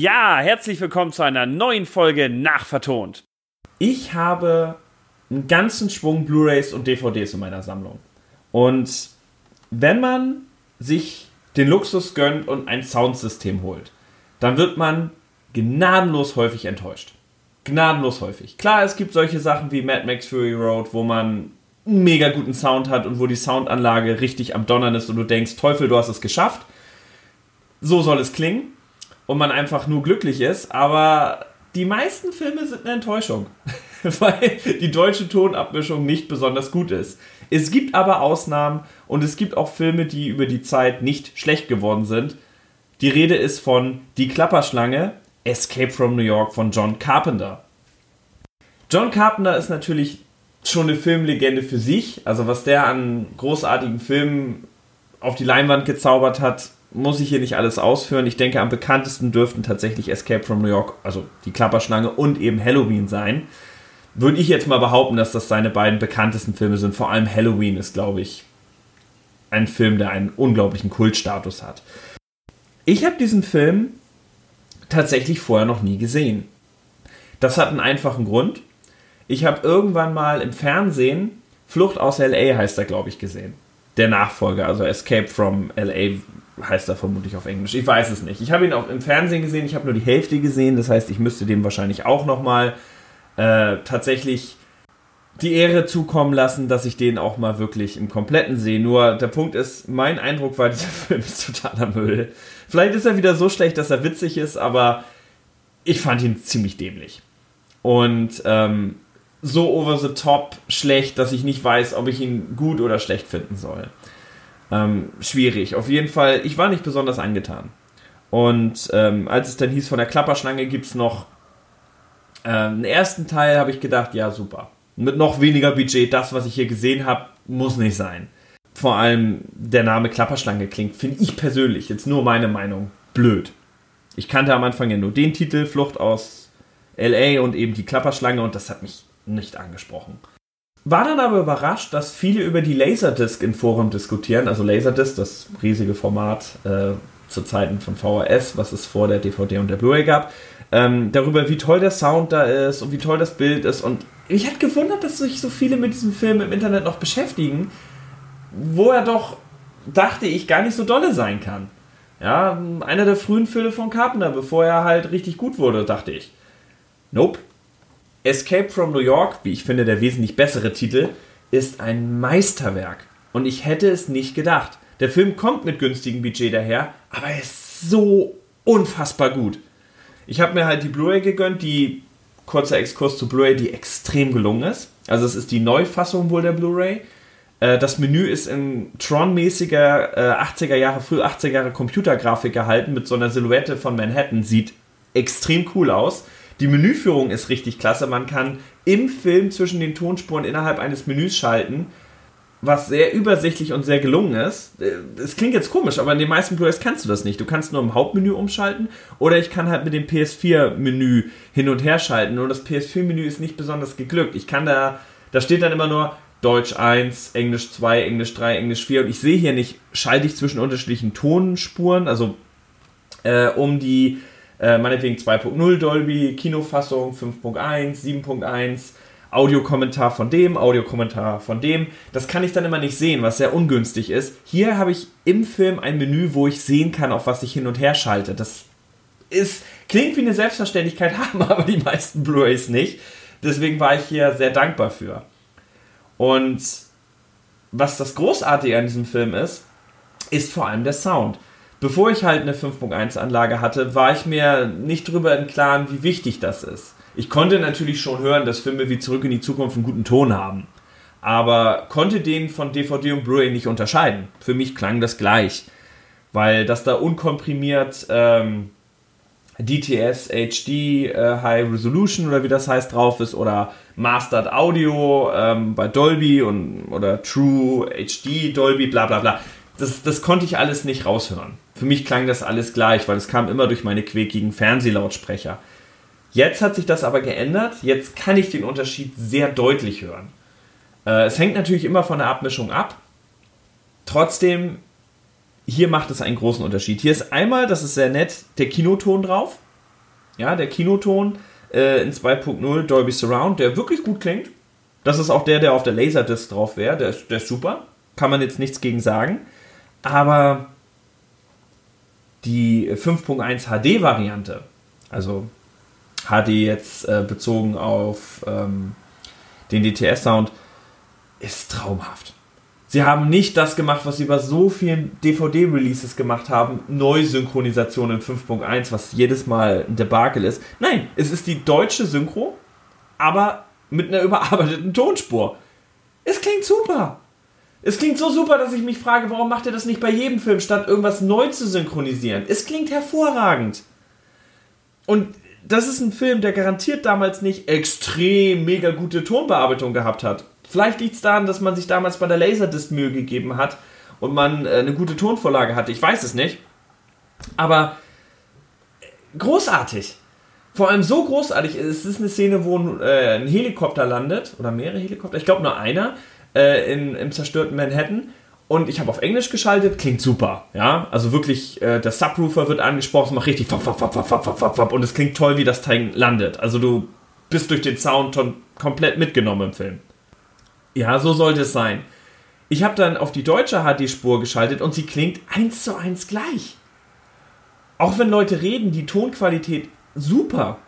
Ja, herzlich willkommen zu einer neuen Folge Nachvertont. Ich habe einen ganzen Schwung Blu-rays und DVDs in meiner Sammlung. Und wenn man sich den Luxus gönnt und ein Soundsystem holt, dann wird man gnadenlos häufig enttäuscht. Gnadenlos häufig. Klar, es gibt solche Sachen wie Mad Max Fury Road, wo man einen mega guten Sound hat und wo die Soundanlage richtig am Donnern ist und du denkst, Teufel, du hast es geschafft. So soll es klingen und man einfach nur glücklich ist, aber die meisten Filme sind eine Enttäuschung, weil die deutsche Tonabmischung nicht besonders gut ist. Es gibt aber Ausnahmen und es gibt auch Filme, die über die Zeit nicht schlecht geworden sind. Die Rede ist von Die Klapperschlange, Escape from New York von John Carpenter. John Carpenter ist natürlich schon eine Filmlegende für sich. Also was der an großartigen Filmen auf die Leinwand gezaubert hat, muss ich hier nicht alles ausführen. Ich denke, am bekanntesten dürften tatsächlich Escape from New York, also die Klapperschlange und eben Halloween sein. Würde ich jetzt mal behaupten, dass das seine beiden bekanntesten Filme sind. Vor allem Halloween ist, glaube ich, ein Film, der einen unglaublichen Kultstatus hat. Ich habe diesen Film tatsächlich vorher noch nie gesehen. Das hat einen einfachen Grund. Ich habe irgendwann mal im Fernsehen Flucht aus LA heißt er, glaube ich, gesehen. Der Nachfolger, also Escape from LA heißt er vermutlich auf Englisch. Ich weiß es nicht. Ich habe ihn auch im Fernsehen gesehen, ich habe nur die Hälfte gesehen, das heißt, ich müsste dem wahrscheinlich auch nochmal äh, tatsächlich die Ehre zukommen lassen, dass ich den auch mal wirklich im Kompletten sehe. Nur der Punkt ist, mein Eindruck war, dieser Film ist totaler Müll. Vielleicht ist er wieder so schlecht, dass er witzig ist, aber ich fand ihn ziemlich dämlich. Und ähm, so over the top schlecht, dass ich nicht weiß, ob ich ihn gut oder schlecht finden soll. Ähm, schwierig. Auf jeden Fall, ich war nicht besonders angetan. Und ähm, als es dann hieß, von der Klapperschlange gibt es noch äh, einen ersten Teil, habe ich gedacht, ja, super. Mit noch weniger Budget, das, was ich hier gesehen habe, muss nicht sein. Vor allem der Name Klapperschlange klingt, finde ich persönlich, jetzt nur meine Meinung, blöd. Ich kannte am Anfang ja nur den Titel, Flucht aus LA und eben die Klapperschlange und das hat mich nicht angesprochen. War dann aber überrascht, dass viele über die Laserdisc in Forum diskutieren. Also Laserdisc, das riesige Format äh, zu Zeiten von VHS, was es vor der DVD und der Blu-ray gab. Ähm, darüber, wie toll der Sound da ist und wie toll das Bild ist. Und ich hatte gewundert, dass sich so viele mit diesem Film im Internet noch beschäftigen, wo er doch, dachte ich, gar nicht so dolle sein kann. Ja, einer der frühen Filme von Carpenter, bevor er halt richtig gut wurde, dachte ich. Nope. Escape from New York, wie ich finde, der wesentlich bessere Titel, ist ein Meisterwerk. Und ich hätte es nicht gedacht. Der Film kommt mit günstigem Budget daher, aber er ist so unfassbar gut. Ich habe mir halt die Blu-ray gegönnt, die kurzer Exkurs zu Blu-ray, die extrem gelungen ist. Also es ist die Neufassung wohl der Blu-ray. Äh, das Menü ist in Tron-mäßiger 80er äh, Jahre, früh 80er Jahre Computergrafik gehalten mit so einer Silhouette von Manhattan. Sieht extrem cool aus. Die Menüführung ist richtig klasse. Man kann im Film zwischen den Tonspuren innerhalb eines Menüs schalten, was sehr übersichtlich und sehr gelungen ist. Es klingt jetzt komisch, aber in den meisten Blu-rays kannst du das nicht. Du kannst nur im Hauptmenü umschalten oder ich kann halt mit dem PS4-Menü hin und her schalten. Nur das PS4-Menü ist nicht besonders geglückt. Ich kann da, da steht dann immer nur Deutsch 1, Englisch 2, Englisch 3, Englisch 4 und ich sehe hier nicht, schalte ich zwischen unterschiedlichen Tonspuren, also äh, um die äh, meinetwegen 2.0 Dolby, Kinofassung 5.1, 7.1, Audiokommentar von dem, Audiokommentar von dem. Das kann ich dann immer nicht sehen, was sehr ungünstig ist. Hier habe ich im Film ein Menü, wo ich sehen kann, auf was ich hin und her schalte. Das ist, klingt wie eine Selbstverständlichkeit, haben aber die meisten Blu-rays nicht. Deswegen war ich hier sehr dankbar für. Und was das Großartige an diesem Film ist, ist vor allem der Sound bevor ich halt eine 5.1 Anlage hatte, war ich mir nicht darüber im Klaren, wie wichtig das ist. Ich konnte natürlich schon hören, dass Filme wie Zurück in die Zukunft einen guten Ton haben, aber konnte den von DVD und Blu-ray nicht unterscheiden. Für mich klang das gleich, weil das da unkomprimiert ähm, DTS HD äh, High Resolution oder wie das heißt drauf ist oder Mastered Audio ähm, bei Dolby und oder True HD Dolby bla bla bla das, das konnte ich alles nicht raushören. Für mich klang das alles gleich, weil es kam immer durch meine quäkigen Fernsehlautsprecher. Jetzt hat sich das aber geändert. Jetzt kann ich den Unterschied sehr deutlich hören. Äh, es hängt natürlich immer von der Abmischung ab. Trotzdem, hier macht es einen großen Unterschied. Hier ist einmal, das ist sehr nett, der Kinoton drauf. ja, der Kinoton äh, in 2.0 Dolby Surround, der wirklich gut klingt. Das ist auch der, der auf der Laserdisc drauf wäre. Der der ist super. Kann man jetzt nichts gegen sagen. Aber die 5.1 HD-Variante, also HD jetzt äh, bezogen auf ähm, den DTS-Sound, ist traumhaft. Sie haben nicht das gemacht, was sie bei so vielen DVD-Releases gemacht haben, Neusynchronisation in 5.1, was jedes Mal ein Debakel ist. Nein, es ist die deutsche Synchro, aber mit einer überarbeiteten Tonspur. Es klingt super. Es klingt so super, dass ich mich frage, warum macht er das nicht bei jedem Film, statt irgendwas neu zu synchronisieren? Es klingt hervorragend. Und das ist ein Film, der garantiert damals nicht extrem mega gute Tonbearbeitung gehabt hat. Vielleicht liegt es daran, dass man sich damals bei der Laserdisc Mühe gegeben hat und man äh, eine gute Tonvorlage hatte. Ich weiß es nicht. Aber großartig. Vor allem so großartig. Es ist eine Szene, wo äh, ein Helikopter landet. Oder mehrere Helikopter. Ich glaube nur einer. Äh, in, Im zerstörten Manhattan. Und ich habe auf Englisch geschaltet, klingt super, ja. Also wirklich, äh, der Subwoofer wird angesprochen, macht richtig fap, fap, fap, fap, fap, fap, und es klingt toll, wie das Teil landet. Also du bist durch den Sound komplett mitgenommen im Film. Ja, so sollte es sein. Ich habe dann auf die deutsche HD-Spur geschaltet und sie klingt eins zu eins gleich. Auch wenn Leute reden, die Tonqualität super.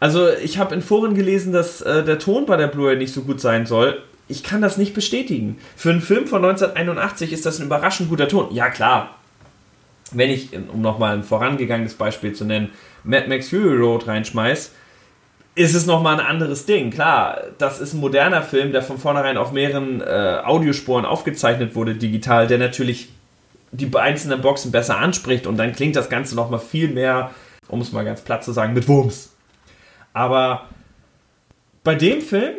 Also ich habe in Foren gelesen, dass äh, der Ton bei der Blu-ray nicht so gut sein soll. Ich kann das nicht bestätigen. Für einen Film von 1981 ist das ein überraschend guter Ton. Ja klar. Wenn ich, um nochmal ein vorangegangenes Beispiel zu nennen, Mad Max Fury Road reinschmeiß, ist es nochmal ein anderes Ding. Klar, das ist ein moderner Film, der von vornherein auf mehreren äh, Audiospuren aufgezeichnet wurde, digital, der natürlich die einzelnen Boxen besser anspricht und dann klingt das Ganze nochmal viel mehr, um es mal ganz platt zu sagen, mit Wumms. Aber bei dem Film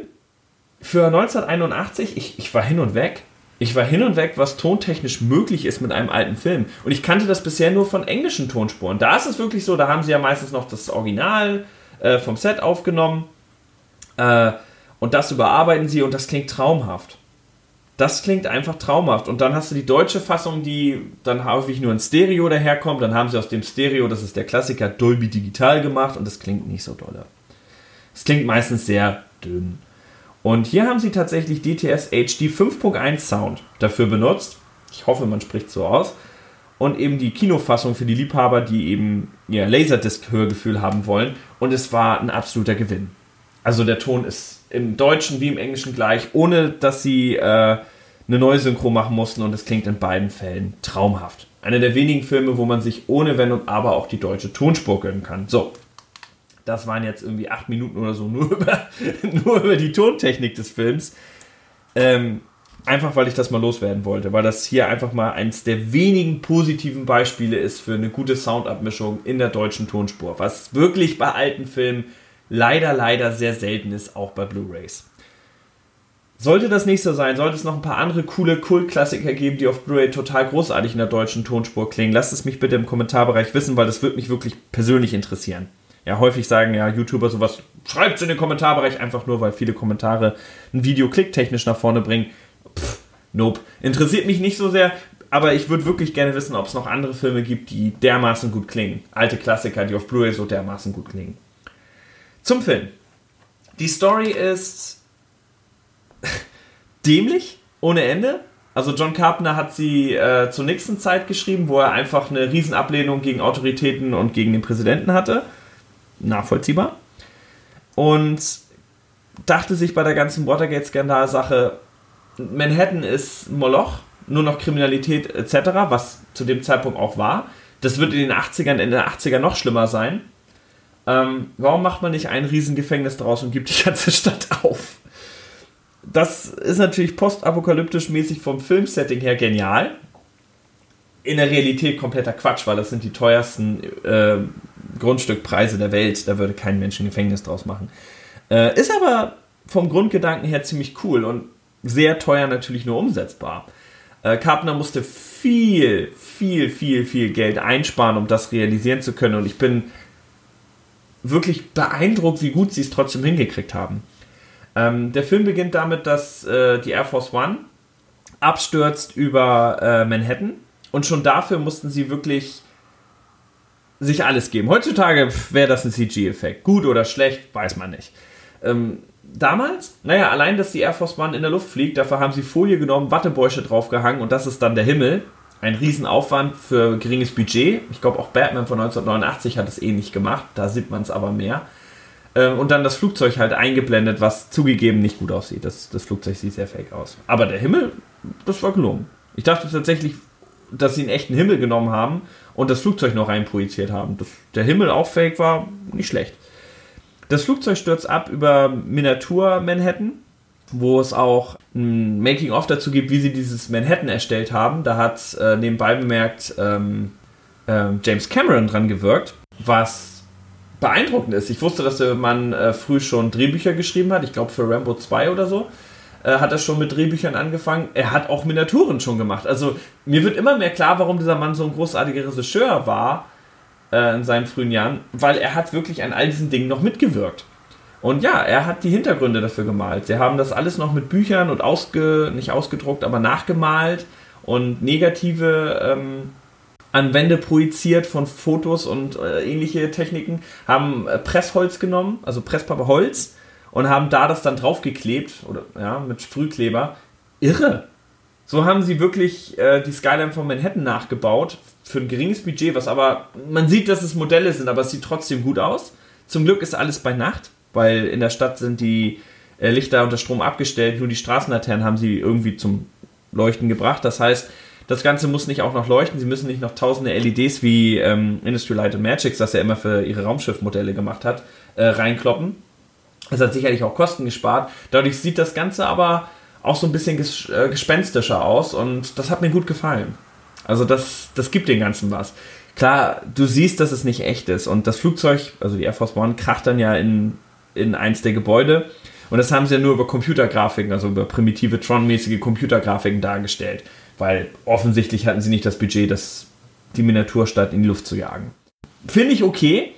für 1981, ich, ich war hin und weg. Ich war hin und weg, was tontechnisch möglich ist mit einem alten Film. Und ich kannte das bisher nur von englischen Tonspuren. Da ist es wirklich so, da haben sie ja meistens noch das Original äh, vom Set aufgenommen. Äh, und das überarbeiten sie und das klingt traumhaft. Das klingt einfach traumhaft. Und dann hast du die deutsche Fassung, die dann häufig nur in Stereo daherkommt. Dann haben sie aus dem Stereo, das ist der Klassiker, Dolby Digital gemacht und das klingt nicht so dolle. Es klingt meistens sehr dünn. Und hier haben sie tatsächlich DTS HD 5.1 Sound dafür benutzt. Ich hoffe, man spricht so aus und eben die Kinofassung für die Liebhaber, die eben ihr Laserdisc-Hörgefühl haben wollen. Und es war ein absoluter Gewinn. Also der Ton ist im Deutschen wie im Englischen gleich, ohne dass sie äh, eine neue Synchro machen mussten und es klingt in beiden Fällen traumhaft. Einer der wenigen Filme, wo man sich ohne Wenn und Aber auch die deutsche Tonspur gönnen kann. So, das waren jetzt irgendwie acht Minuten oder so nur über, nur über die Tontechnik des Films. Ähm, Einfach weil ich das mal loswerden wollte, weil das hier einfach mal eins der wenigen positiven Beispiele ist für eine gute Soundabmischung in der deutschen Tonspur, was wirklich bei alten Filmen leider, leider sehr selten ist, auch bei Blu-rays. Sollte das nicht so sein, sollte es noch ein paar andere coole Kult-Klassiker geben, die auf Blu-ray total großartig in der deutschen Tonspur klingen, lasst es mich bitte im Kommentarbereich wissen, weil das würde mich wirklich persönlich interessieren. Ja, häufig sagen ja YouTuber sowas, schreibt in den Kommentarbereich einfach nur, weil viele Kommentare ein Video klicktechnisch nach vorne bringen pff, nope. Interessiert mich nicht so sehr, aber ich würde wirklich gerne wissen, ob es noch andere Filme gibt, die dermaßen gut klingen. Alte Klassiker, die auf Blu-ray so dermaßen gut klingen. Zum Film. Die Story ist dämlich, ohne Ende. Also John Carpenter hat sie äh, zur nächsten Zeit geschrieben, wo er einfach eine Riesenablehnung gegen Autoritäten und gegen den Präsidenten hatte. Nachvollziehbar. Und dachte sich bei der ganzen Watergate-Skandal-Sache, Manhattan ist Moloch, nur noch Kriminalität etc., was zu dem Zeitpunkt auch war. Das wird in den 80ern, Ende der 80er noch schlimmer sein. Ähm, warum macht man nicht ein Riesengefängnis draus und gibt die ganze Stadt auf? Das ist natürlich postapokalyptisch mäßig vom Filmsetting her genial. In der Realität kompletter Quatsch, weil das sind die teuersten äh, Grundstückpreise der Welt. Da würde kein Mensch ein Gefängnis draus machen. Äh, ist aber vom Grundgedanken her ziemlich cool und sehr teuer natürlich nur umsetzbar. Äh, Carpenter musste viel, viel, viel, viel Geld einsparen, um das realisieren zu können. Und ich bin wirklich beeindruckt, wie gut sie es trotzdem hingekriegt haben. Ähm, der Film beginnt damit, dass äh, die Air Force One abstürzt über äh, Manhattan. Und schon dafür mussten sie wirklich sich alles geben. Heutzutage wäre das ein CG-Effekt. Gut oder schlecht, weiß man nicht. Ähm, damals, naja, allein, dass die Air Force One in der Luft fliegt, dafür haben sie Folie genommen, Wattebäusche draufgehangen und das ist dann der Himmel. Ein Riesenaufwand für geringes Budget. Ich glaube, auch Batman von 1989 hat es ähnlich gemacht. Da sieht man es aber mehr. Ähm, und dann das Flugzeug halt eingeblendet, was zugegeben nicht gut aussieht. Das, das Flugzeug sieht sehr fake aus. Aber der Himmel, das war gelungen. Ich dachte tatsächlich, dass sie einen echten Himmel genommen haben und das Flugzeug noch reinprojiziert haben. Das, der Himmel auch fake war, nicht schlecht. Das Flugzeug stürzt ab über Miniatur Manhattan, wo es auch ein Making-of dazu gibt, wie sie dieses Manhattan erstellt haben. Da hat äh, nebenbei bemerkt ähm, äh, James Cameron dran gewirkt, was beeindruckend ist. Ich wusste, dass der Mann äh, früh schon Drehbücher geschrieben hat, ich glaube für Rambo 2 oder so äh, hat er schon mit Drehbüchern angefangen. Er hat auch Miniaturen schon gemacht. Also mir wird immer mehr klar, warum dieser Mann so ein großartiger Regisseur war äh, in seinen frühen Jahren, weil er hat wirklich an all diesen Dingen noch mitgewirkt. Und ja, er hat die Hintergründe dafür gemalt. Sie haben das alles noch mit Büchern und ausge, nicht ausgedruckt, aber nachgemalt und negative ähm, an Wände projiziert von Fotos und äh, ähnliche Techniken, haben äh, Pressholz genommen, also Presspapier und haben da das dann draufgeklebt oder ja, mit Sprühkleber. Irre. So haben sie wirklich äh, die Skyline von Manhattan nachgebaut für ein geringes Budget, was aber man sieht, dass es Modelle sind, aber es sieht trotzdem gut aus. Zum Glück ist alles bei Nacht, weil in der Stadt sind die äh, Lichter unter Strom abgestellt, nur die Straßenlaternen haben sie irgendwie zum Leuchten gebracht. Das heißt, das Ganze muss nicht auch noch leuchten. Sie müssen nicht noch tausende LEDs wie ähm, Industry Light and Magic, das er immer für ihre Raumschiffmodelle gemacht hat, äh, reinkloppen. Das hat sicherlich auch Kosten gespart. Dadurch sieht das Ganze aber auch so ein bisschen ges äh, gespenstischer aus und das hat mir gut gefallen. Also das, das gibt den Ganzen was. Klar, du siehst, dass es nicht echt ist und das Flugzeug, also die Air Force One, kracht dann ja in, in eins der Gebäude und das haben sie ja nur über Computergrafiken, also über primitive Tron-mäßige Computergrafiken dargestellt, weil offensichtlich hatten sie nicht das Budget, das, die Miniaturstadt in die Luft zu jagen. Finde ich okay,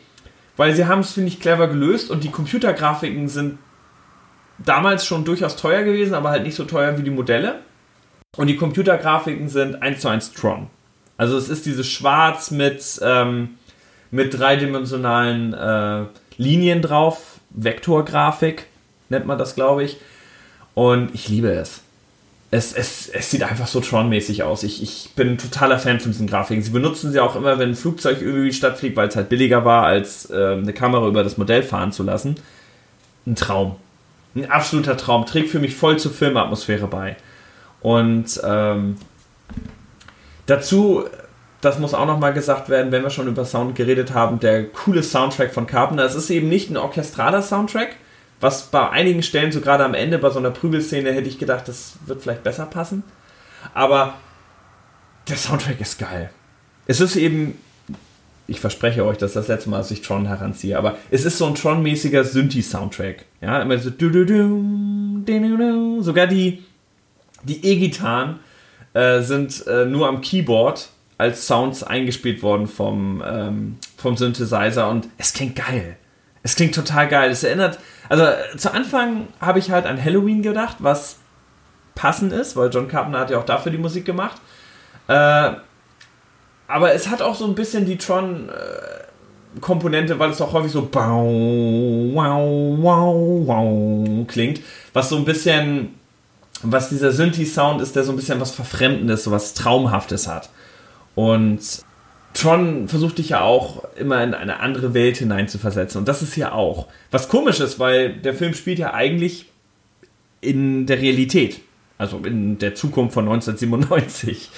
weil sie haben es, finde ich, clever gelöst und die Computergrafiken sind damals schon durchaus teuer gewesen, aber halt nicht so teuer wie die Modelle. Und die Computergrafiken sind 1 zu 1 Tron. Also es ist dieses Schwarz mit, ähm, mit dreidimensionalen äh, Linien drauf, Vektorgrafik nennt man das, glaube ich. Und ich liebe es es, es, es sieht einfach so Tron-mäßig aus. Ich, ich bin ein totaler Fan von diesen Grafiken. Sie benutzen sie auch immer, wenn ein Flugzeug irgendwie Stadt fliegt, weil es halt billiger war, als äh, eine Kamera über das Modell fahren zu lassen. Ein Traum. Ein absoluter Traum. Trägt für mich voll zur Filmatmosphäre bei. Und ähm, dazu, das muss auch nochmal gesagt werden, wenn wir schon über Sound geredet haben, der coole Soundtrack von Carpenter. Es ist eben nicht ein orchestraler Soundtrack, was bei einigen Stellen, so gerade am Ende bei so einer Prügelszene, hätte ich gedacht, das wird vielleicht besser passen. Aber der Soundtrack ist geil. Es ist eben, ich verspreche euch, dass das letzte Mal, dass ich Tron heranziehe, aber es ist so ein Tron-mäßiger Synthi-Soundtrack. Ja, immer so du du du, sogar die, die E-Gitarren äh, sind äh, nur am Keyboard als Sounds eingespielt worden vom, ähm, vom Synthesizer und es klingt geil. Es klingt total geil. Es erinnert, also zu Anfang habe ich halt an Halloween gedacht, was passend ist, weil John Carpenter hat ja auch dafür die Musik gemacht. Äh, aber es hat auch so ein bisschen die Tron-Komponente, weil es auch häufig so wow, wow, wow, wow klingt, was so ein bisschen, was dieser Synthi-Sound ist, der so ein bisschen was Verfremdendes, so was Traumhaftes hat. Und Tron versucht dich ja auch immer in eine andere Welt hineinzuversetzen. Und das ist hier auch. Was komisch ist, weil der Film spielt ja eigentlich in der Realität. Also in der Zukunft von 1997.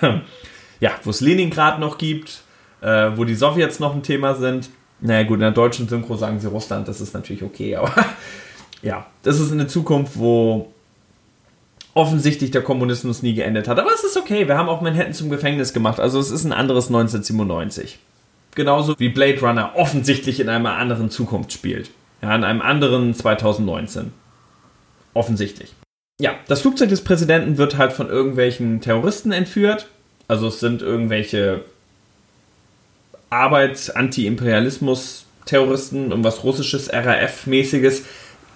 ja, wo es Leningrad noch gibt, äh, wo die Sowjets noch ein Thema sind. Naja, gut, in der deutschen Synchro sagen sie Russland, das ist natürlich okay, aber ja, das ist eine Zukunft, wo offensichtlich der Kommunismus nie geendet hat. Aber es ist okay, wir haben auch Manhattan zum Gefängnis gemacht. Also es ist ein anderes 1997. Genauso wie Blade Runner offensichtlich in einer anderen Zukunft spielt. Ja, in einem anderen 2019. Offensichtlich. Ja, das Flugzeug des Präsidenten wird halt von irgendwelchen Terroristen entführt. Also es sind irgendwelche Arbeit, Anti-Imperialismus-Terroristen, irgendwas russisches, RAF-mäßiges.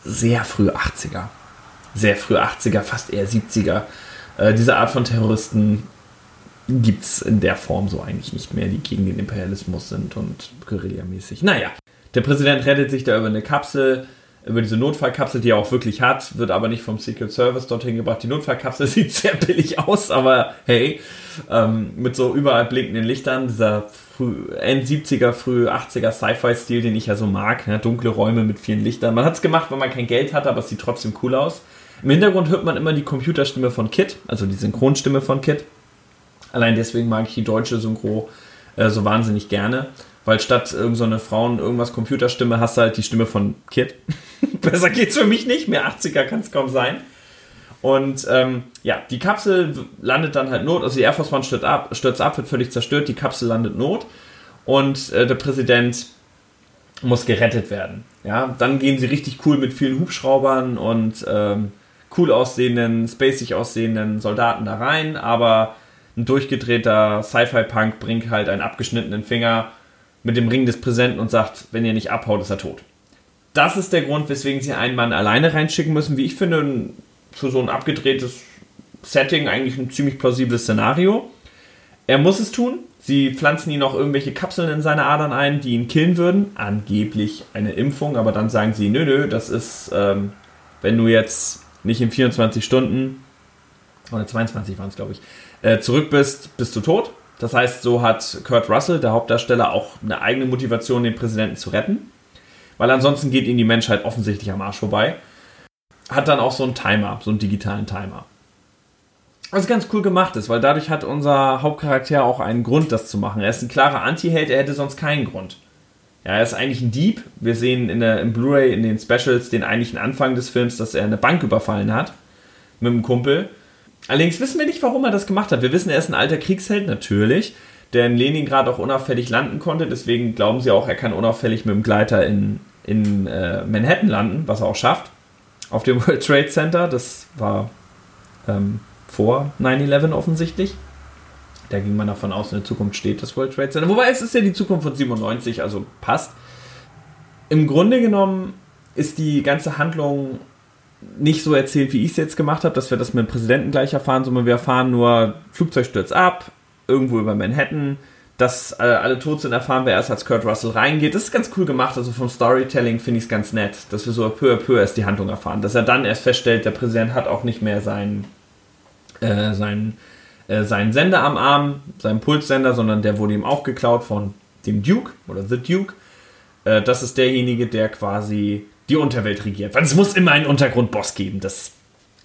Sehr früh 80er sehr früh 80er, fast eher 70er. Äh, diese Art von Terroristen gibt es in der Form so eigentlich nicht mehr, die gegen den Imperialismus sind und guerillamäßig. Naja, der Präsident rettet sich da über eine Kapsel, über diese Notfallkapsel, die er auch wirklich hat, wird aber nicht vom Secret Service dorthin gebracht. Die Notfallkapsel sieht sehr billig aus, aber hey, ähm, mit so überall blinkenden Lichtern, dieser End-70er, früh 80er Sci-Fi-Stil, den ich ja so mag, ne? dunkle Räume mit vielen Lichtern. Man hat es gemacht, wenn man kein Geld hatte, aber es sieht trotzdem cool aus. Im Hintergrund hört man immer die Computerstimme von Kit, also die Synchronstimme von Kit. Allein deswegen mag ich die deutsche Synchro äh, so wahnsinnig gerne. Weil statt irgendeine so Frauen irgendwas Computerstimme hast du halt die Stimme von Kit. Besser geht's für mich nicht. Mehr 80er kann es kaum sein. Und ähm, ja, die Kapsel landet dann halt not. Also die Air Force One stürzt ab, stürzt ab, wird völlig zerstört. Die Kapsel landet not. Und äh, der Präsident muss gerettet werden. Ja, dann gehen sie richtig cool mit vielen Hubschraubern und ähm, cool aussehenden, spacig aussehenden Soldaten da rein. Aber ein durchgedrehter Sci-Fi-Punk bringt halt einen abgeschnittenen Finger mit dem Ring des Präsidenten und sagt, wenn ihr nicht abhaut, ist er tot. Das ist der Grund, weswegen sie einen Mann alleine reinschicken müssen. Wie ich finde, für so ein abgedrehtes Setting eigentlich ein ziemlich plausibles Szenario. Er muss es tun. Sie pflanzen ihn auch irgendwelche Kapseln in seine Adern ein, die ihn killen würden. Angeblich eine Impfung, aber dann sagen sie, nö, nö, das ist, ähm, wenn du jetzt nicht in 24 Stunden, oder 22 waren es, glaube ich, äh, zurück bist, bist du tot. Das heißt, so hat Kurt Russell, der Hauptdarsteller, auch eine eigene Motivation, den Präsidenten zu retten. Weil ansonsten geht ihm die Menschheit offensichtlich am Arsch vorbei. Hat dann auch so einen Timer, so einen digitalen Timer. Was ganz cool gemacht ist, weil dadurch hat unser Hauptcharakter auch einen Grund, das zu machen. Er ist ein klarer Anti-Held, er hätte sonst keinen Grund. Ja, er ist eigentlich ein Dieb. Wir sehen in der, im Blu-ray, in den Specials, den eigentlichen Anfang des Films, dass er eine Bank überfallen hat mit einem Kumpel Allerdings wissen wir nicht, warum er das gemacht hat. Wir wissen, er ist ein alter Kriegsheld, natürlich, der in Leningrad auch unauffällig landen konnte. Deswegen glauben sie auch, er kann unauffällig mit dem Gleiter in, in äh, Manhattan landen, was er auch schafft. Auf dem World Trade Center. Das war ähm, vor 9-11 offensichtlich. Da ging man davon aus, in der Zukunft steht das World Trade Center. Wobei es ist ja die Zukunft von 97, also passt. Im Grunde genommen ist die ganze Handlung nicht so erzählt, wie ich es jetzt gemacht habe, dass wir das mit dem Präsidenten gleich erfahren, sondern wir erfahren nur, Flugzeug stürzt ab, irgendwo über Manhattan, dass äh, alle tot sind, erfahren wir erst, als Kurt Russell reingeht. Das ist ganz cool gemacht, also vom Storytelling finde ich es ganz nett, dass wir so peu à peu erst die Handlung erfahren. Dass er dann erst feststellt, der Präsident hat auch nicht mehr seinen, äh, seinen, äh, seinen Sender am Arm, seinen Pulssender, sondern der wurde ihm auch geklaut von dem Duke oder The Duke. Äh, das ist derjenige, der quasi die Unterwelt regiert. Weil es muss immer einen Untergrundboss geben. Das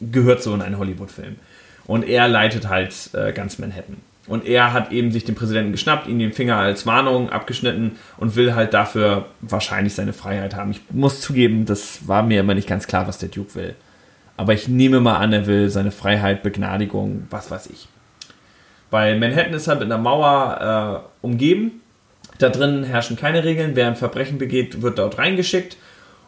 gehört so in einen Hollywood-Film. Und er leitet halt äh, ganz Manhattan. Und er hat eben sich den Präsidenten geschnappt, ihn den Finger als Warnung abgeschnitten und will halt dafür wahrscheinlich seine Freiheit haben. Ich muss zugeben, das war mir immer nicht ganz klar, was der Duke will. Aber ich nehme mal an, er will seine Freiheit, Begnadigung, was weiß ich. Weil Manhattan ist halt mit einer Mauer äh, umgeben. Da drin herrschen keine Regeln. Wer ein Verbrechen begeht, wird dort reingeschickt.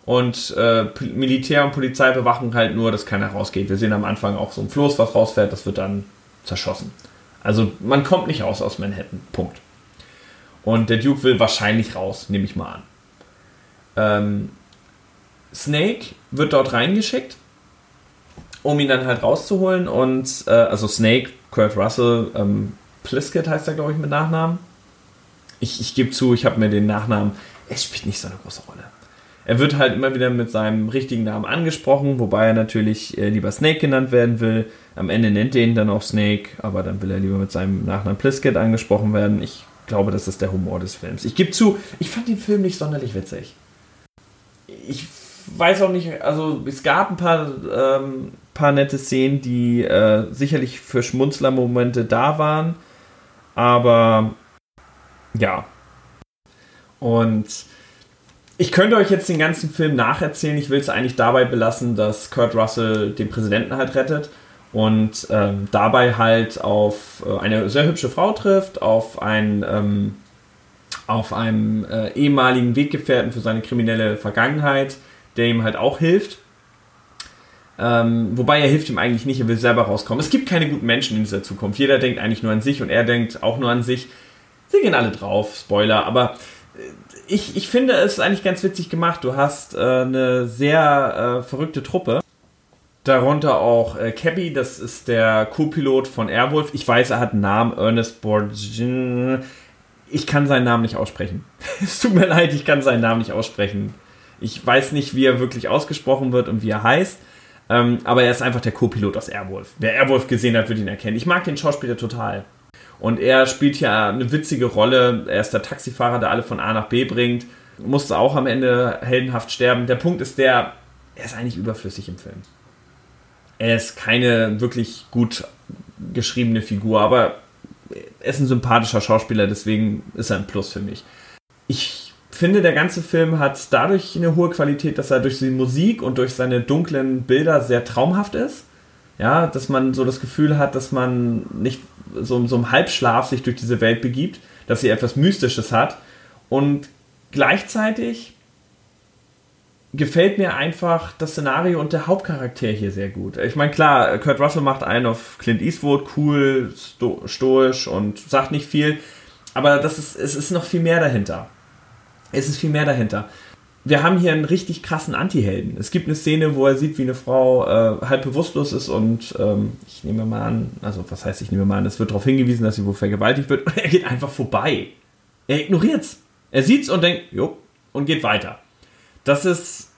Und äh, Militär und Polizei bewachen halt nur, dass keiner rausgeht. Wir sehen am Anfang auch so ein Floß, was rausfährt, das wird dann zerschossen. Also man kommt nicht raus aus Manhattan. Punkt. Und der Duke will wahrscheinlich raus, nehme ich mal an. Ähm, Snake wird dort reingeschickt, um ihn dann halt rauszuholen. Und äh, also Snake, Kurt Russell, ähm, Pliskett heißt er, glaube ich, mit Nachnamen. Ich, ich gebe zu, ich habe mir den Nachnamen. Es spielt nicht so eine große Rolle. Er wird halt immer wieder mit seinem richtigen Namen angesprochen, wobei er natürlich äh, lieber Snake genannt werden will. Am Ende nennt er ihn dann auch Snake, aber dann will er lieber mit seinem Nachnamen Pliskett angesprochen werden. Ich glaube, das ist der Humor des Films. Ich gebe zu, ich fand den Film nicht sonderlich witzig. Ich weiß auch nicht, also es gab ein paar, ähm, paar nette Szenen, die äh, sicherlich für Schmunzlermomente da waren, aber ja. Und ich könnte euch jetzt den ganzen Film nacherzählen. Ich will es eigentlich dabei belassen, dass Kurt Russell den Präsidenten halt rettet und ähm, dabei halt auf äh, eine sehr hübsche Frau trifft, auf einen, ähm, auf einen äh, ehemaligen Weggefährten für seine kriminelle Vergangenheit, der ihm halt auch hilft. Ähm, wobei er hilft ihm eigentlich nicht, er will selber rauskommen. Es gibt keine guten Menschen in dieser Zukunft. Jeder denkt eigentlich nur an sich und er denkt auch nur an sich. Sie gehen alle drauf, Spoiler, aber äh, ich, ich finde es eigentlich ganz witzig gemacht. Du hast äh, eine sehr äh, verrückte Truppe. Darunter auch äh, Cabby, das ist der Co-Pilot von Airwolf. Ich weiß, er hat einen Namen, Ernest Borgin. Ich kann seinen Namen nicht aussprechen. es tut mir leid, ich kann seinen Namen nicht aussprechen. Ich weiß nicht, wie er wirklich ausgesprochen wird und wie er heißt. Ähm, aber er ist einfach der Co-Pilot aus Airwolf. Wer Airwolf gesehen hat, wird ihn erkennen. Ich mag den Schauspieler total. Und er spielt ja eine witzige Rolle. Er ist der Taxifahrer, der alle von A nach B bringt. Musste auch am Ende heldenhaft sterben. Der Punkt ist der, er ist eigentlich überflüssig im Film. Er ist keine wirklich gut geschriebene Figur, aber er ist ein sympathischer Schauspieler, deswegen ist er ein Plus für mich. Ich finde, der ganze Film hat dadurch eine hohe Qualität, dass er durch die Musik und durch seine dunklen Bilder sehr traumhaft ist. Ja, dass man so das Gefühl hat, dass man nicht so, so im Halbschlaf sich durch diese Welt begibt, dass sie etwas Mystisches hat. Und gleichzeitig gefällt mir einfach das Szenario und der Hauptcharakter hier sehr gut. Ich meine, klar, Kurt Russell macht einen auf Clint Eastwood, cool, sto stoisch und sagt nicht viel, aber das ist, es ist noch viel mehr dahinter. Es ist viel mehr dahinter. Wir haben hier einen richtig krassen Anti-Helden. Es gibt eine Szene, wo er sieht, wie eine Frau äh, halb bewusstlos ist und ähm, ich nehme mal an, also was heißt ich nehme mal an, es wird darauf hingewiesen, dass sie wohl vergewaltigt wird und er geht einfach vorbei. Er ignoriert's. Er sieht's und denkt, jo, und geht weiter. Das ist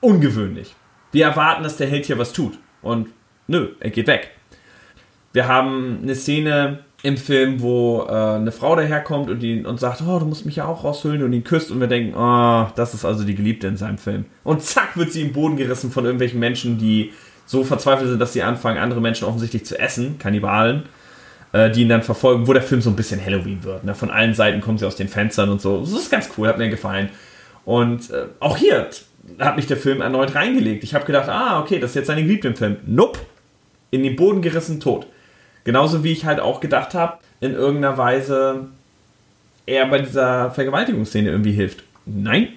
ungewöhnlich. Wir erwarten, dass der Held hier was tut. Und nö, er geht weg. Wir haben eine Szene im Film, wo äh, eine Frau daherkommt und, ihn, und sagt, oh, du musst mich ja auch raushüllen und ihn küsst und wir denken, oh, das ist also die Geliebte in seinem Film. Und zack, wird sie im Boden gerissen von irgendwelchen Menschen, die so verzweifelt sind, dass sie anfangen, andere Menschen offensichtlich zu essen, Kannibalen, äh, die ihn dann verfolgen, wo der Film so ein bisschen Halloween wird. Ne? Von allen Seiten kommen sie aus den Fenstern und so. Das ist ganz cool, hat mir gefallen. Und äh, auch hier hat mich der Film erneut reingelegt. Ich habe gedacht, ah, okay, das ist jetzt seine Geliebte im Film. Nope. In den Boden gerissen, tot. Genauso wie ich halt auch gedacht habe, in irgendeiner Weise er bei dieser Vergewaltigungsszene irgendwie hilft. Nein,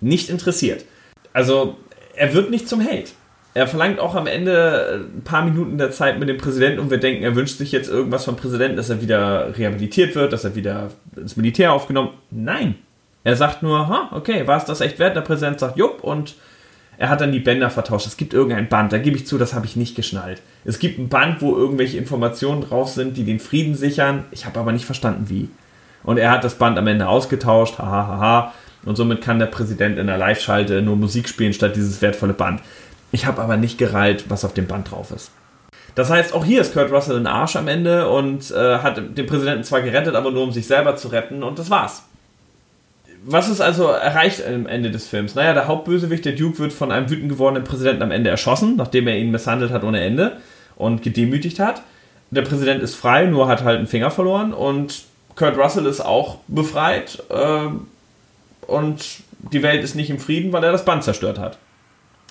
nicht interessiert. Also, er wird nicht zum Held. Er verlangt auch am Ende ein paar Minuten der Zeit mit dem Präsidenten und wir denken, er wünscht sich jetzt irgendwas vom Präsidenten, dass er wieder rehabilitiert wird, dass er wieder ins Militär aufgenommen. Nein, er sagt nur, ha, okay, war es das echt wert? Der Präsident sagt, jupp, und er hat dann die Bänder vertauscht. Es gibt irgendein Band, da gebe ich zu, das habe ich nicht geschnallt. Es gibt ein Band, wo irgendwelche Informationen drauf sind, die den Frieden sichern. Ich habe aber nicht verstanden, wie. Und er hat das Band am Ende ausgetauscht, haha, haha. Und somit kann der Präsident in der Live-Schalte nur Musik spielen statt dieses wertvolle Band. Ich habe aber nicht gereilt, was auf dem Band drauf ist. Das heißt, auch hier ist Kurt Russell ein Arsch am Ende und äh, hat den Präsidenten zwar gerettet, aber nur um sich selber zu retten und das war's was ist also erreicht am Ende des Films? Naja, der Hauptbösewicht, der Duke, wird von einem wütend gewordenen Präsidenten am Ende erschossen, nachdem er ihn misshandelt hat ohne Ende und gedemütigt hat. Der Präsident ist frei, nur hat halt einen Finger verloren und Kurt Russell ist auch befreit äh, und die Welt ist nicht im Frieden, weil er das Band zerstört hat.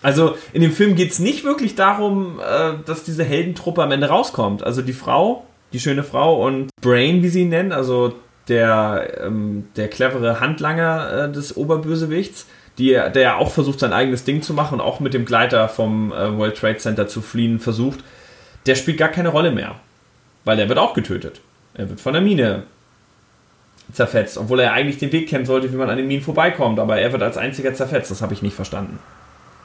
Also in dem Film geht es nicht wirklich darum, äh, dass diese Heldentruppe am Ende rauskommt. Also die Frau, die schöne Frau und Brain, wie sie ihn nennen, also der, ähm, der clevere Handlanger äh, des Oberbösewichts, die, der ja auch versucht, sein eigenes Ding zu machen und auch mit dem Gleiter vom äh, World Trade Center zu fliehen versucht, der spielt gar keine Rolle mehr. Weil er wird auch getötet. Er wird von der Mine zerfetzt, obwohl er eigentlich den Weg kennen sollte, wie man an den Minen vorbeikommt, aber er wird als einziger zerfetzt, das habe ich nicht verstanden.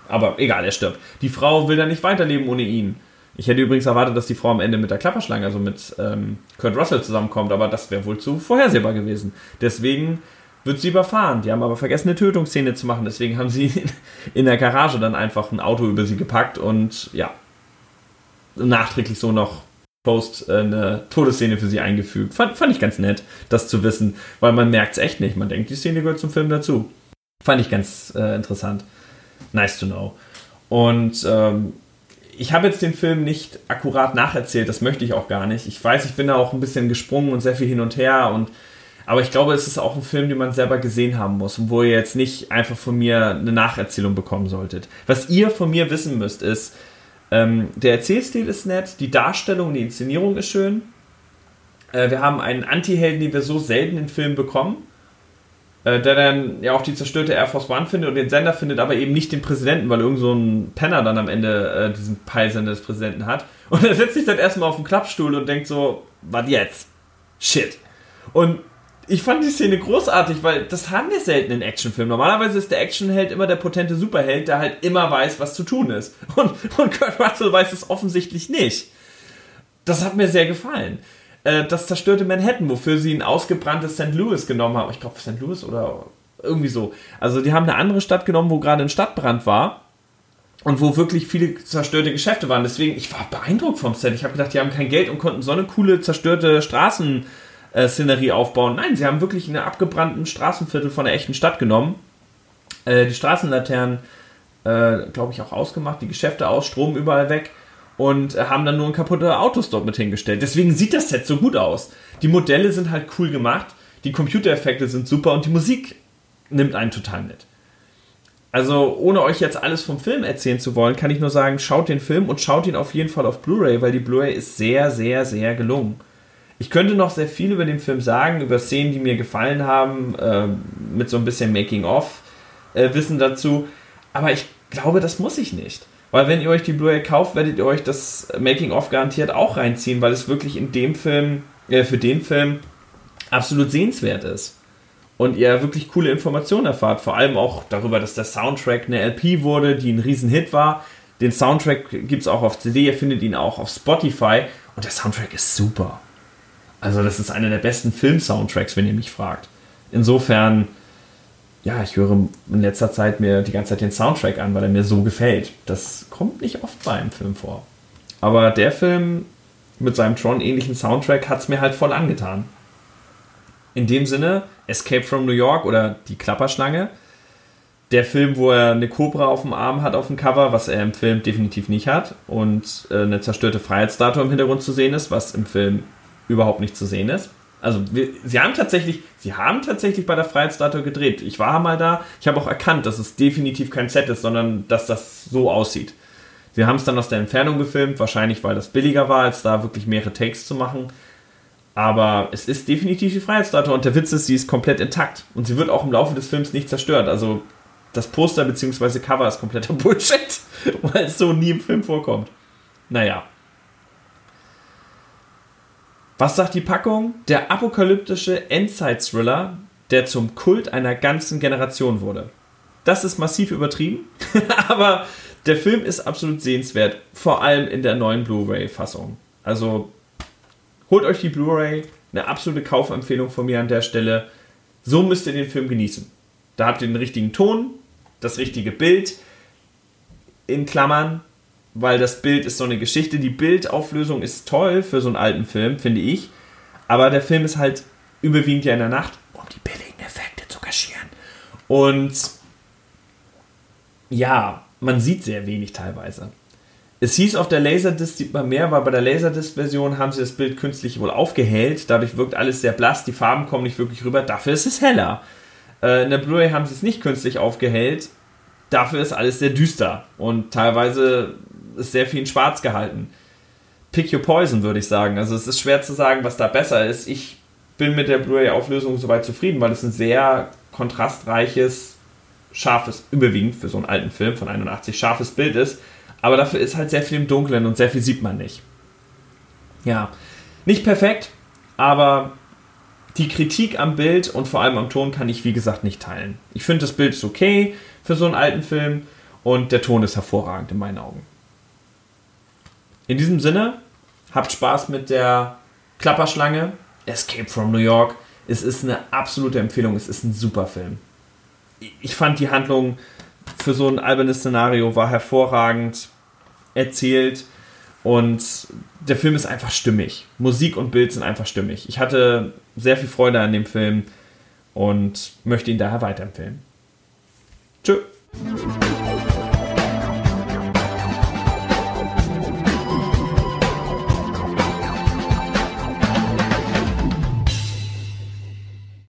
Aber egal, er stirbt. Die Frau will dann nicht weiterleben ohne ihn. Ich hätte übrigens erwartet, dass die Frau am Ende mit der Klapperschlange, also mit ähm, Kurt Russell zusammenkommt, aber das wäre wohl zu vorhersehbar gewesen. Deswegen wird sie überfahren. Die haben aber vergessen, eine Tötungsszene zu machen. Deswegen haben sie in der Garage dann einfach ein Auto über sie gepackt und ja, nachträglich so noch Post äh, eine Todesszene für sie eingefügt. Fand, fand ich ganz nett, das zu wissen, weil man merkt es echt nicht. Man denkt, die Szene gehört zum Film dazu. Fand ich ganz äh, interessant. Nice to know. Und ähm, ich habe jetzt den Film nicht akkurat nacherzählt, das möchte ich auch gar nicht. Ich weiß, ich bin da auch ein bisschen gesprungen und sehr viel hin und her und aber ich glaube, es ist auch ein Film, den man selber gesehen haben muss und wo ihr jetzt nicht einfach von mir eine Nacherzählung bekommen solltet. Was ihr von mir wissen müsst, ist, ähm, der Erzählstil ist nett, die Darstellung, die Inszenierung ist schön. Äh, wir haben einen Anti-Helden, den wir so selten in Filmen bekommen. Äh, der dann ja auch die zerstörte Air Force One findet und den Sender findet, aber eben nicht den Präsidenten, weil irgend so ein Penner dann am Ende äh, diesen Peilsender des Präsidenten hat. Und er setzt sich dann erstmal auf den Klappstuhl und denkt so, was jetzt? Shit. Und ich fand die Szene großartig, weil das haben wir selten in Actionfilmen. Normalerweise ist der Actionheld immer der potente Superheld, der halt immer weiß, was zu tun ist. Und, und Kurt Russell weiß es offensichtlich nicht. Das hat mir sehr gefallen. Äh, das zerstörte Manhattan, wofür sie ein ausgebranntes St. Louis genommen haben. Ich glaube, St. Louis oder irgendwie so. Also, die haben eine andere Stadt genommen, wo gerade ein Stadtbrand war und wo wirklich viele zerstörte Geschäfte waren. Deswegen, ich war beeindruckt vom Set. Ich habe gedacht, die haben kein Geld und konnten so eine coole zerstörte Straßenszenerie aufbauen. Nein, sie haben wirklich eine abgebrannten Straßenviertel von der echten Stadt genommen. Äh, die Straßenlaternen, äh, glaube ich, auch ausgemacht, die Geschäfte aus, Strom überall weg und äh, haben dann nur ein kaputte Autos dort mit hingestellt. Deswegen sieht das Set so gut aus. Die Modelle sind halt cool gemacht, die Computereffekte sind super und die Musik nimmt einen total mit. Also, ohne euch jetzt alles vom Film erzählen zu wollen, kann ich nur sagen, schaut den Film und schaut ihn auf jeden Fall auf Blu-ray, weil die Blu-ray ist sehr, sehr, sehr gelungen. Ich könnte noch sehr viel über den Film sagen, über Szenen, die mir gefallen haben, äh, mit so ein bisschen Making-of-Wissen äh, dazu, aber ich glaube, das muss ich nicht. Weil wenn ihr euch die Blu-ray kauft, werdet ihr euch das Making-of garantiert auch reinziehen, weil es wirklich in dem Film, äh, für den Film absolut sehenswert ist und ihr wirklich coole Informationen erfahrt. Vor allem auch darüber, dass der Soundtrack eine LP wurde, die ein Riesenhit war. Den Soundtrack gibt es auch auf CD, ihr findet ihn auch auf Spotify und der Soundtrack ist super. Also das ist einer der besten Film-Soundtracks, wenn ihr mich fragt. Insofern, ja, ich höre in letzter Zeit mir die ganze Zeit den Soundtrack an, weil er mir so gefällt. Das kommt nicht oft bei einem Film vor. Aber der Film mit seinem Tron-ähnlichen Soundtrack hat es mir halt voll angetan. In dem Sinne, Escape from New York oder Die Klapperschlange. Der Film, wo er eine Cobra auf dem Arm hat auf dem Cover, was er im Film definitiv nicht hat. Und äh, eine zerstörte Freiheitsstatue im Hintergrund zu sehen ist, was im Film überhaupt nicht zu sehen ist. Also wir, sie haben tatsächlich, sie haben tatsächlich bei der Freiheitsstatue gedreht. Ich war mal da, ich habe auch erkannt, dass es definitiv kein Set ist, sondern dass das so aussieht. Sie haben es dann aus der Entfernung gefilmt, wahrscheinlich weil das billiger war, als da wirklich mehrere Takes zu machen. Aber es ist definitiv die Freiheitsstatue und der Witz ist, sie ist komplett intakt. Und sie wird auch im Laufe des Films nicht zerstört. Also das Poster bzw. Cover ist kompletter Bullshit, weil es so nie im Film vorkommt. Naja. Was sagt die Packung? Der apokalyptische Endzeit-Thriller, der zum Kult einer ganzen Generation wurde. Das ist massiv übertrieben, aber der Film ist absolut sehenswert, vor allem in der neuen Blu-ray-Fassung. Also Holt euch die Blu-ray, eine absolute Kaufempfehlung von mir an der Stelle. So müsst ihr den Film genießen. Da habt ihr den richtigen Ton, das richtige Bild, in Klammern, weil das Bild ist so eine Geschichte. Die Bildauflösung ist toll für so einen alten Film, finde ich. Aber der Film ist halt überwiegend ja in der Nacht, um die billigen Effekte zu kaschieren. Und ja, man sieht sehr wenig teilweise. Es hieß auf der Laserdisc sieht man mehr, weil bei der Laserdisc-Version haben sie das Bild künstlich wohl aufgehellt. Dadurch wirkt alles sehr blass, die Farben kommen nicht wirklich rüber. Dafür ist es heller. Äh, in der Blu-ray haben sie es nicht künstlich aufgehellt. Dafür ist alles sehr düster und teilweise ist sehr viel in Schwarz gehalten. Pick your poison, würde ich sagen. Also es ist schwer zu sagen, was da besser ist. Ich bin mit der Blu-ray-Auflösung soweit zufrieden, weil es ein sehr kontrastreiches, scharfes, überwiegend für so einen alten Film von 81 scharfes Bild ist aber dafür ist halt sehr viel im Dunkeln und sehr viel sieht man nicht. Ja, nicht perfekt, aber die Kritik am Bild und vor allem am Ton kann ich wie gesagt nicht teilen. Ich finde das Bild ist okay für so einen alten Film und der Ton ist hervorragend in meinen Augen. In diesem Sinne, habt Spaß mit der Klapperschlange Escape from New York. Es ist eine absolute Empfehlung, es ist ein super Film. Ich fand die Handlung für so ein albernes Szenario war hervorragend erzählt und der Film ist einfach stimmig. Musik und Bild sind einfach stimmig. Ich hatte sehr viel Freude an dem Film und möchte ihn daher weiterempfehlen. Tschüss.